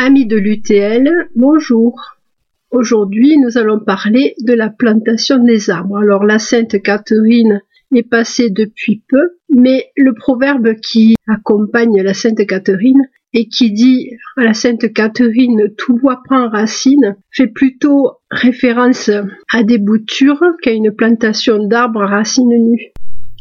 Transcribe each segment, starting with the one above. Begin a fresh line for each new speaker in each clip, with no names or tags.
Amis de l'UTL, bonjour. Aujourd'hui, nous allons parler de la plantation des arbres. Alors, la Sainte Catherine est passée depuis peu, mais le proverbe qui accompagne la Sainte Catherine et qui dit à la Sainte Catherine tout bois prend racine fait plutôt référence à des boutures qu'à une plantation d'arbres à racines nues.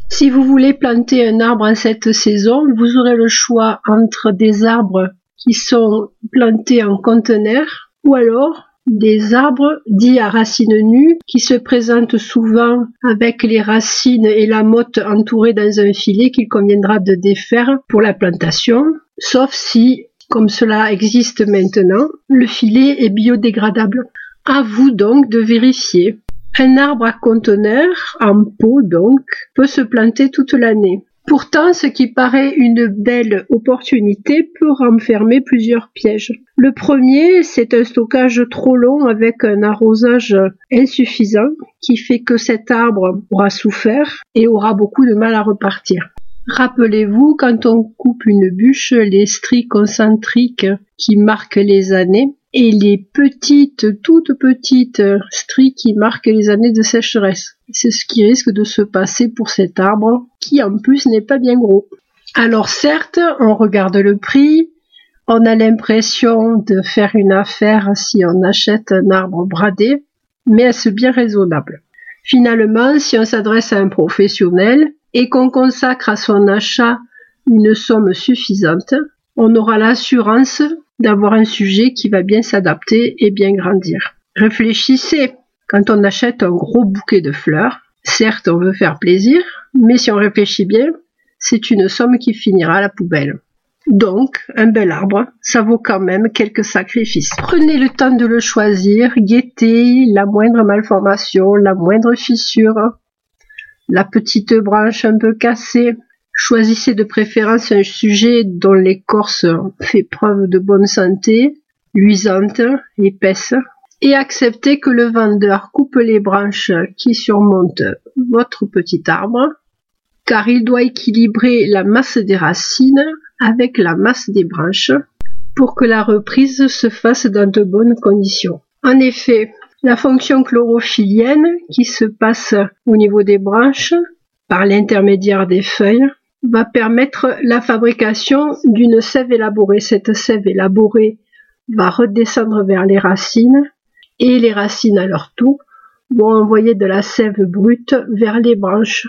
Si vous voulez planter un arbre en cette saison, vous aurez le choix entre des arbres qui sont plantés en conteneur ou alors des arbres dits à racines nues qui se présentent souvent avec les racines et la motte entourées dans un filet qu'il conviendra de défaire pour la plantation, sauf si, comme cela existe maintenant, le filet est biodégradable. À vous donc de vérifier. Un arbre à conteneur, en pot donc, peut se planter toute l'année. Pourtant, ce qui paraît une belle opportunité peut renfermer plusieurs pièges. Le premier, c'est un stockage trop long avec un arrosage insuffisant qui fait que cet arbre aura souffert et aura beaucoup de mal à repartir. Rappelez-vous, quand on coupe une bûche, les stries concentriques qui marquent les années et les petites, toutes petites stries qui marquent les années de sécheresse. C'est ce qui risque de se passer pour cet arbre, qui en plus n'est pas bien gros. Alors certes, on regarde le prix, on a l'impression de faire une affaire si on achète un arbre bradé, mais est-ce bien raisonnable? Finalement, si on s'adresse à un professionnel et qu'on consacre à son achat une somme suffisante, on aura l'assurance d'avoir un sujet qui va bien s'adapter et bien grandir. Réfléchissez, quand on achète un gros bouquet de fleurs, certes on veut faire plaisir, mais si on réfléchit bien, c'est une somme qui finira à la poubelle. Donc, un bel arbre, ça vaut quand même quelques sacrifices. Prenez le temps de le choisir, guettez la moindre malformation, la moindre fissure, la petite branche un peu cassée, Choisissez de préférence un sujet dont l'écorce fait preuve de bonne santé, luisante, épaisse, et acceptez que le vendeur coupe les branches qui surmontent votre petit arbre, car il doit équilibrer la masse des racines avec la masse des branches pour que la reprise se fasse dans de bonnes conditions. En effet, la fonction chlorophyllienne qui se passe au niveau des branches par l'intermédiaire des feuilles va permettre la fabrication d'une sève élaborée. Cette sève élaborée va redescendre vers les racines et les racines à leur tour vont envoyer de la sève brute vers les branches.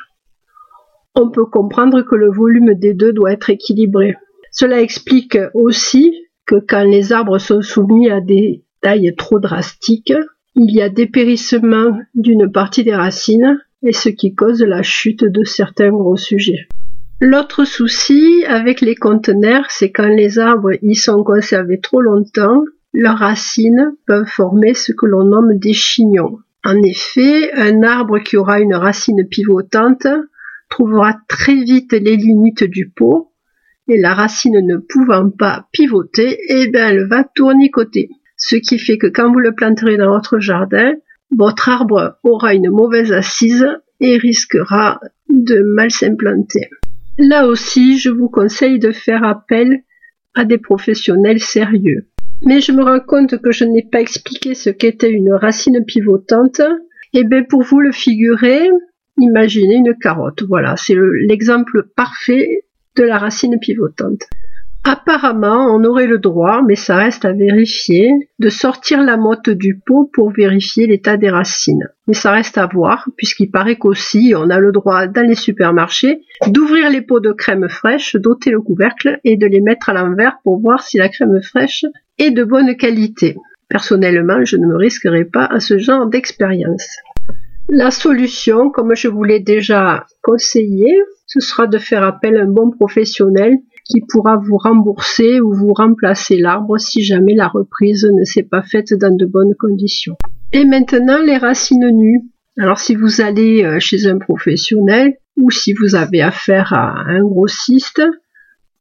On peut comprendre que le volume des deux doit être équilibré. Cela explique aussi que quand les arbres sont soumis à des tailles trop drastiques, il y a dépérissement d'une partie des racines et ce qui cause la chute de certains gros sujets. L'autre souci avec les conteneurs, c'est quand les arbres y sont conservés trop longtemps, leurs racines peuvent former ce que l'on nomme des chignons. En effet, un arbre qui aura une racine pivotante trouvera très vite les limites du pot et la racine ne pouvant pas pivoter, eh bien elle va tournicoter. Ce qui fait que quand vous le planterez dans votre jardin, votre arbre aura une mauvaise assise et risquera de mal s'implanter. Là aussi, je vous conseille de faire appel à des professionnels sérieux. Mais je me rends compte que je n'ai pas expliqué ce qu'était une racine pivotante. Eh bien pour vous le figurer, imaginez une carotte. Voilà, c'est l'exemple parfait de la racine pivotante. Apparemment, on aurait le droit, mais ça reste à vérifier, de sortir la motte du pot pour vérifier l'état des racines. Mais ça reste à voir, puisqu'il paraît qu'aussi on a le droit dans les supermarchés d'ouvrir les pots de crème fraîche, d'ôter le couvercle et de les mettre à l'envers pour voir si la crème fraîche est de bonne qualité. Personnellement, je ne me risquerai pas à ce genre d'expérience. La solution, comme je vous l'ai déjà conseillé, ce sera de faire appel à un bon professionnel qui pourra vous rembourser ou vous remplacer l'arbre si jamais la reprise ne s'est pas faite dans de bonnes conditions. Et maintenant les racines nues. Alors si vous allez euh, chez un professionnel ou si vous avez affaire à un grossiste,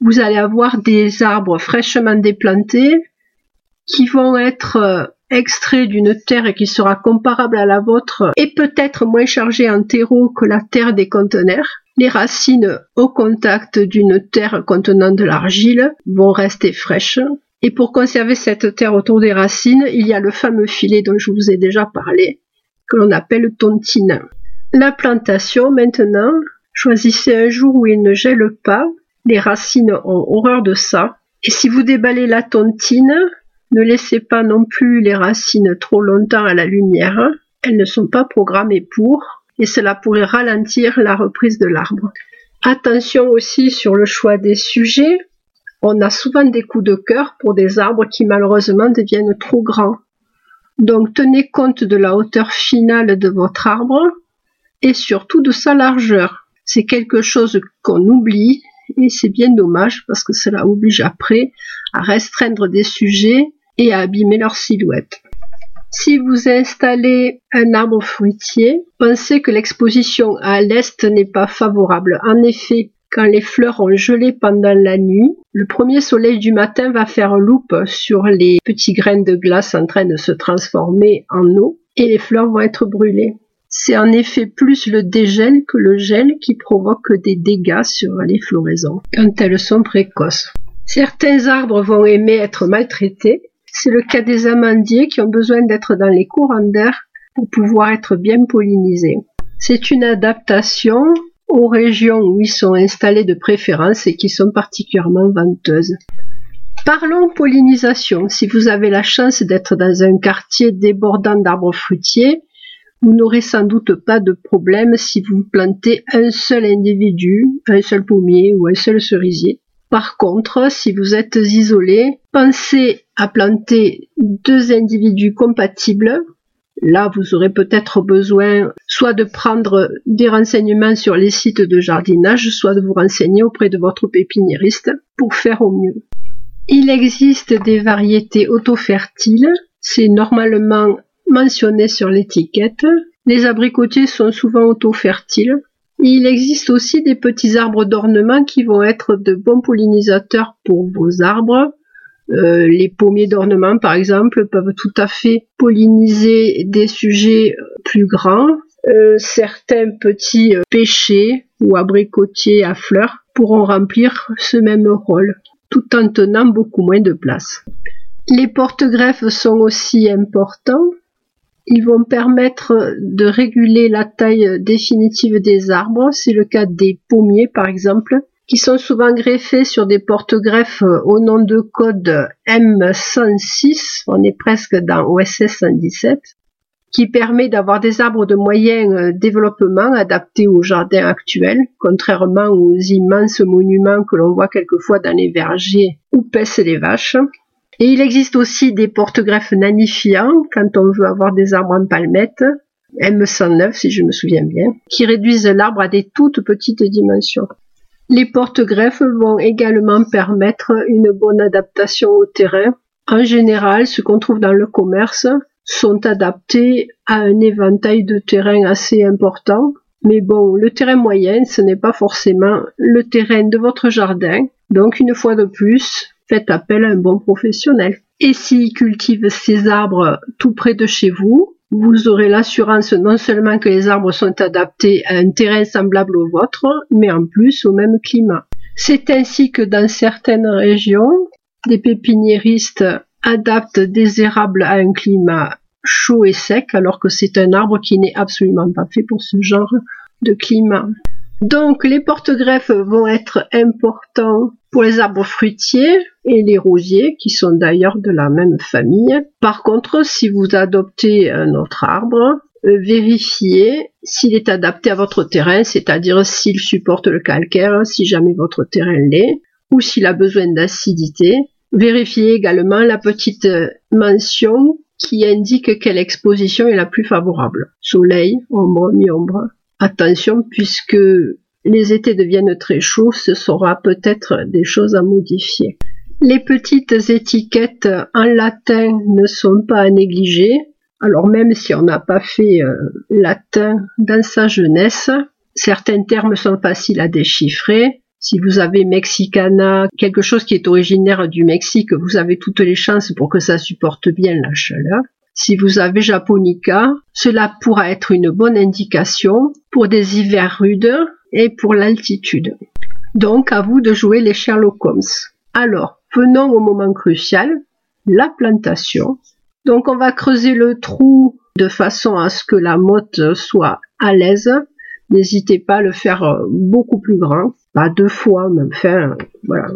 vous allez avoir des arbres fraîchement déplantés qui vont être euh, extraits d'une terre qui sera comparable à la vôtre et peut-être moins chargée en terreau que la terre des conteneurs. Les racines au contact d'une terre contenant de l'argile vont rester fraîches Et pour conserver cette terre autour des racines, il y a le fameux filet dont je vous ai déjà parlé, que l'on appelle tontine. La plantation, maintenant, choisissez un jour où il ne gèle pas. Les racines ont horreur de ça. Et si vous déballez la tontine, ne laissez pas non plus les racines trop longtemps à la lumière. Elles ne sont pas programmées pour, et cela pourrait ralentir la reprise de l'arbre. Attention aussi sur le choix des sujets. On a souvent des coups de cœur pour des arbres qui malheureusement deviennent trop grands. Donc tenez compte de la hauteur finale de votre arbre et surtout de sa largeur. C'est quelque chose qu'on oublie et c'est bien dommage parce que cela oblige après à restreindre des sujets et à abîmer leur silhouette. Si vous installez un arbre fruitier, pensez que l'exposition à l'est n'est pas favorable. En effet, quand les fleurs ont gelé pendant la nuit, le premier soleil du matin va faire loupe sur les petits grains de glace en train de se transformer en eau et les fleurs vont être brûlées. C'est en effet plus le dégel que le gel qui provoque des dégâts sur les floraisons quand elles sont précoces. Certains arbres vont aimer être maltraités. C'est le cas des amandiers qui ont besoin d'être dans les courants d'air pour pouvoir être bien pollinisés. C'est une adaptation aux régions où ils sont installés de préférence et qui sont particulièrement venteuses. Parlons pollinisation. Si vous avez la chance d'être dans un quartier débordant d'arbres fruitiers, vous n'aurez sans doute pas de problème si vous plantez un seul individu, un seul pommier ou un seul cerisier. Par contre, si vous êtes isolé, pensez à planter deux individus compatibles. Là, vous aurez peut-être besoin soit de prendre des renseignements sur les sites de jardinage, soit de vous renseigner auprès de votre pépiniériste pour faire au mieux. Il existe des variétés autofertiles. C'est normalement mentionné sur l'étiquette. Les abricotiers sont souvent auto-fertiles. Il existe aussi des petits arbres d'ornement qui vont être de bons pollinisateurs pour vos arbres. Euh, les pommiers d'ornement, par exemple, peuvent tout à fait polliniser des sujets plus grands. Euh, certains petits euh, pêchers ou abricotiers à fleurs pourront remplir ce même rôle, tout en tenant beaucoup moins de place. Les porte-greffes sont aussi importants ils vont permettre de réguler la taille définitive des arbres. C'est le cas des pommiers, par exemple, qui sont souvent greffés sur des porte-greffes au nom de code M106. On est presque dans OSS 117 qui permet d'avoir des arbres de moyen développement adaptés au jardin actuel, contrairement aux immenses monuments que l'on voit quelquefois dans les vergers où pèsent les vaches. Et il existe aussi des porte-greffes nanifiants quand on veut avoir des arbres en palmette, M109 si je me souviens bien, qui réduisent l'arbre à des toutes petites dimensions. Les porte-greffes vont également permettre une bonne adaptation au terrain. En général, ce qu'on trouve dans le commerce sont adaptés à un éventail de terrain assez important. Mais bon, le terrain moyen, ce n'est pas forcément le terrain de votre jardin. Donc, une fois de plus, faites appel à un bon professionnel. Et s'il cultive ces arbres tout près de chez vous, vous aurez l'assurance non seulement que les arbres sont adaptés à un terrain semblable au vôtre, mais en plus au même climat. C'est ainsi que dans certaines régions, des pépiniéristes adaptent des érables à un climat chaud et sec, alors que c'est un arbre qui n'est absolument pas fait pour ce genre de climat. Donc les porte-greffes vont être importants pour les arbres fruitiers et les rosiers, qui sont d'ailleurs de la même famille. Par contre, si vous adoptez un autre arbre, euh, vérifiez s'il est adapté à votre terrain, c'est-à-dire s'il supporte le calcaire, si jamais votre terrain l'est, ou s'il a besoin d'acidité. Vérifiez également la petite mention qui indique quelle exposition est la plus favorable. Soleil, ombre, mi-ombre. Attention, puisque les étés deviennent très chauds, ce sera peut-être des choses à modifier. Les petites étiquettes en latin ne sont pas à négliger. Alors même si on n'a pas fait euh, latin dans sa jeunesse, certains termes sont faciles à déchiffrer. Si vous avez Mexicana, quelque chose qui est originaire du Mexique, vous avez toutes les chances pour que ça supporte bien la chaleur. Si vous avez Japonica, cela pourra être une bonne indication pour des hivers rudes et pour l'altitude. Donc à vous de jouer les Sherlock Holmes. Alors, venons au moment crucial, la plantation. Donc on va creuser le trou de façon à ce que la motte soit à l'aise. N'hésitez pas à le faire euh, beaucoup plus grand, pas deux fois, mais enfin, voilà.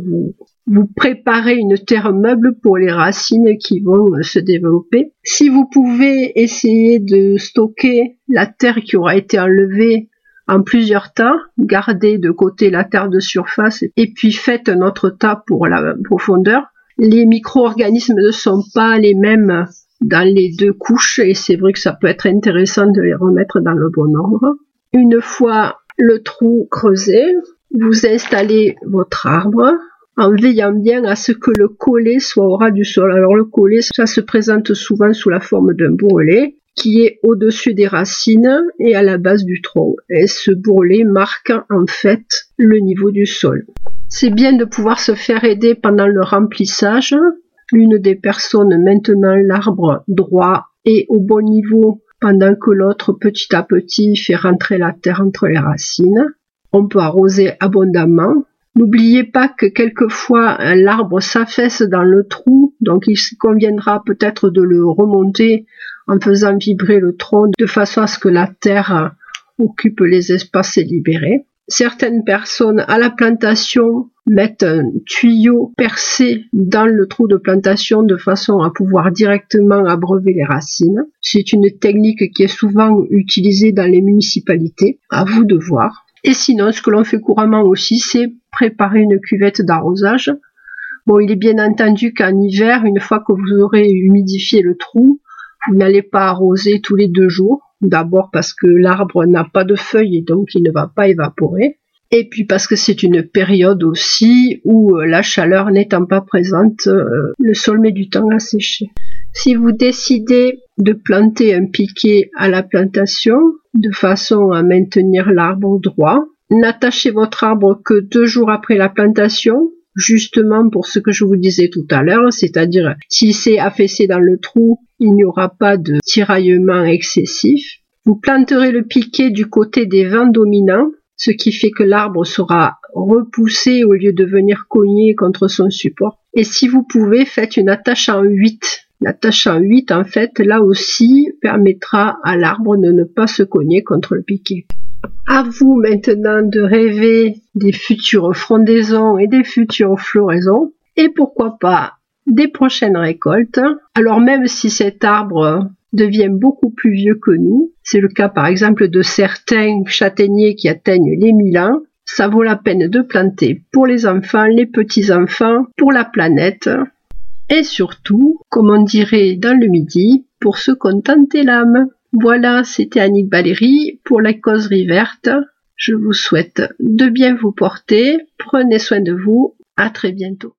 Vous, préparez une terre meuble pour les racines qui vont euh, se développer. Si vous pouvez essayer de stocker la terre qui aura été enlevée en plusieurs tas, gardez de côté la terre de surface et puis faites un autre tas pour la profondeur. Les micro-organismes ne sont pas les mêmes dans les deux couches et c'est vrai que ça peut être intéressant de les remettre dans le bon ordre. Une fois le trou creusé, vous installez votre arbre en veillant bien à ce que le collet soit au ras du sol. Alors le collet, ça se présente souvent sous la forme d'un bourrelet qui est au-dessus des racines et à la base du tronc. Et ce bourrelet marque en fait le niveau du sol. C'est bien de pouvoir se faire aider pendant le remplissage l'une des personnes maintenant l'arbre droit et au bon niveau pendant que l'autre petit à petit fait rentrer la terre entre les racines. On peut arroser abondamment. N'oubliez pas que quelquefois l'arbre s'affaisse dans le trou, donc il conviendra peut-être de le remonter en faisant vibrer le tronc de façon à ce que la terre occupe les espaces libérés. Certaines personnes à la plantation mettent un tuyau percé dans le trou de plantation de façon à pouvoir directement abreuver les racines. C'est une technique qui est souvent utilisée dans les municipalités. À vous de voir. Et sinon, ce que l'on fait couramment aussi, c'est préparer une cuvette d'arrosage. Bon, il est bien entendu qu'en hiver, une fois que vous aurez humidifié le trou, vous n'allez pas arroser tous les deux jours. D'abord parce que l'arbre n'a pas de feuilles et donc il ne va pas évaporer et puis parce que c'est une période aussi où euh, la chaleur n'étant pas présente, euh, le sol met du temps à sécher. Si vous décidez de planter un piquet à la plantation de façon à maintenir l'arbre droit, n'attachez votre arbre que deux jours après la plantation, justement pour ce que je vous disais tout à l'heure, c'est-à-dire s'il s'est affaissé dans le trou, il n'y aura pas de tiraillement excessif. Vous planterez le piquet du côté des vents dominants ce qui fait que l'arbre sera repoussé au lieu de venir cogner contre son support. Et si vous pouvez, faites une attache en 8. L'attache en 8, en fait, là aussi, permettra à l'arbre de ne pas se cogner contre le piquet. À vous maintenant de rêver des futures frondaisons et des futures floraisons. Et pourquoi pas des prochaines récoltes. Alors même si cet arbre devient beaucoup plus vieux que nous. C'est le cas par exemple de certains châtaigniers qui atteignent les 1000 ans. Ça vaut la peine de planter pour les enfants, les petits-enfants, pour la planète. Et surtout, comme on dirait dans le midi, pour se contenter l'âme. Voilà, c'était Annick Valérie pour la causerie verte. Je vous souhaite de bien vous porter. Prenez soin de vous. À très bientôt.